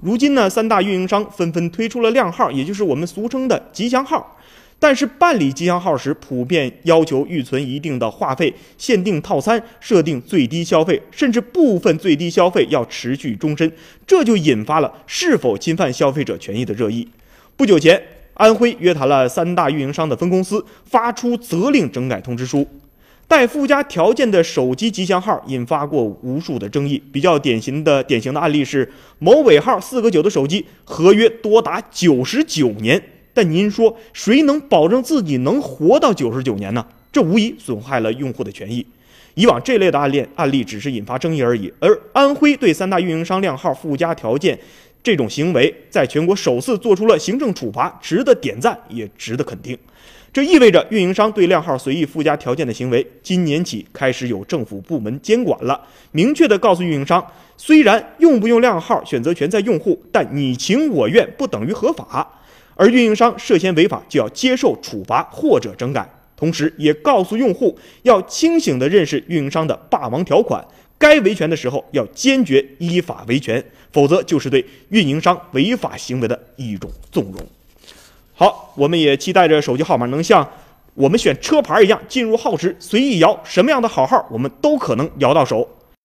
如今呢，三大运营商纷纷推出了靓号，也就是我们俗称的吉祥号。但是办理吉祥号时，普遍要求预存一定的话费，限定套餐，设定最低消费，甚至部分最低消费要持续终身，这就引发了是否侵犯消费者权益的热议。不久前，安徽约谈了三大运营商的分公司，发出责令整改通知书。带附加条件的手机吉祥号引发过无数的争议。比较典型的典型的案例是某尾号四个九的手机，合约多达九十九年。但您说谁能保证自己能活到九十九年呢？这无疑损害了用户的权益。以往这类的案例案例只是引发争议而已，而安徽对三大运营商靓号附加条件这种行为，在全国首次做出了行政处罚，值得点赞，也值得肯定。这意味着运营商对靓号随意附加条件的行为，今年起开始有政府部门监管了，明确的告诉运营商，虽然用不用靓号选择权在用户，但你情我愿不等于合法，而运营商涉嫌违法就要接受处罚或者整改，同时也告诉用户要清醒的认识运营商的霸王条款，该维权的时候要坚决依法维权，否则就是对运营商违法行为的一种纵容。好，我们也期待着手机号码能像我们选车牌一样进入号池随意摇，什么样的好号我们都可能摇到手。